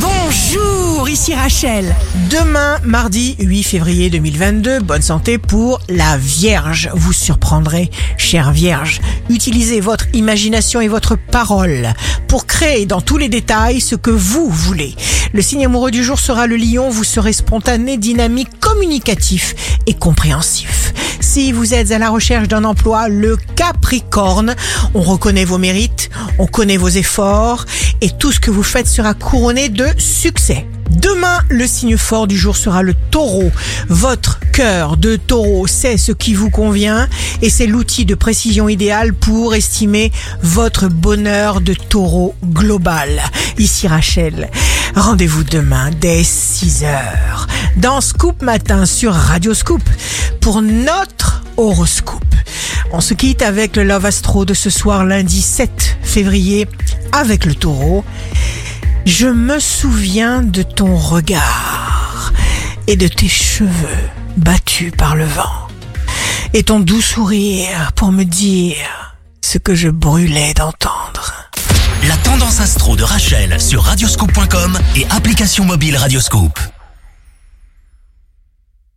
Bonjour, ici Rachel. Demain, mardi 8 février 2022, bonne santé pour la Vierge. Vous surprendrez, chère Vierge. Utilisez votre imagination et votre parole pour créer dans tous les détails ce que vous voulez. Le signe amoureux du jour sera le lion. Vous serez spontané, dynamique, communicatif et compréhensif. Si vous êtes à la recherche d'un emploi, le Capricorne, on reconnaît vos mérites, on connaît vos efforts et tout ce que vous faites sera couronné de succès. Demain, le signe fort du jour sera le taureau. Votre cœur de taureau sait ce qui vous convient et c'est l'outil de précision idéal pour estimer votre bonheur de taureau global. Ici Rachel, rendez-vous demain dès 6 heures dans Scoop Matin sur Radio Scoop pour notre horoscope. On se quitte avec le Love Astro de ce soir lundi 7 février avec le taureau. Je me souviens de ton regard et de tes cheveux battus par le vent et ton doux sourire pour me dire ce que je brûlais d'entendre. La tendance astro de Rachel sur radioscope.com et application mobile Radioscope.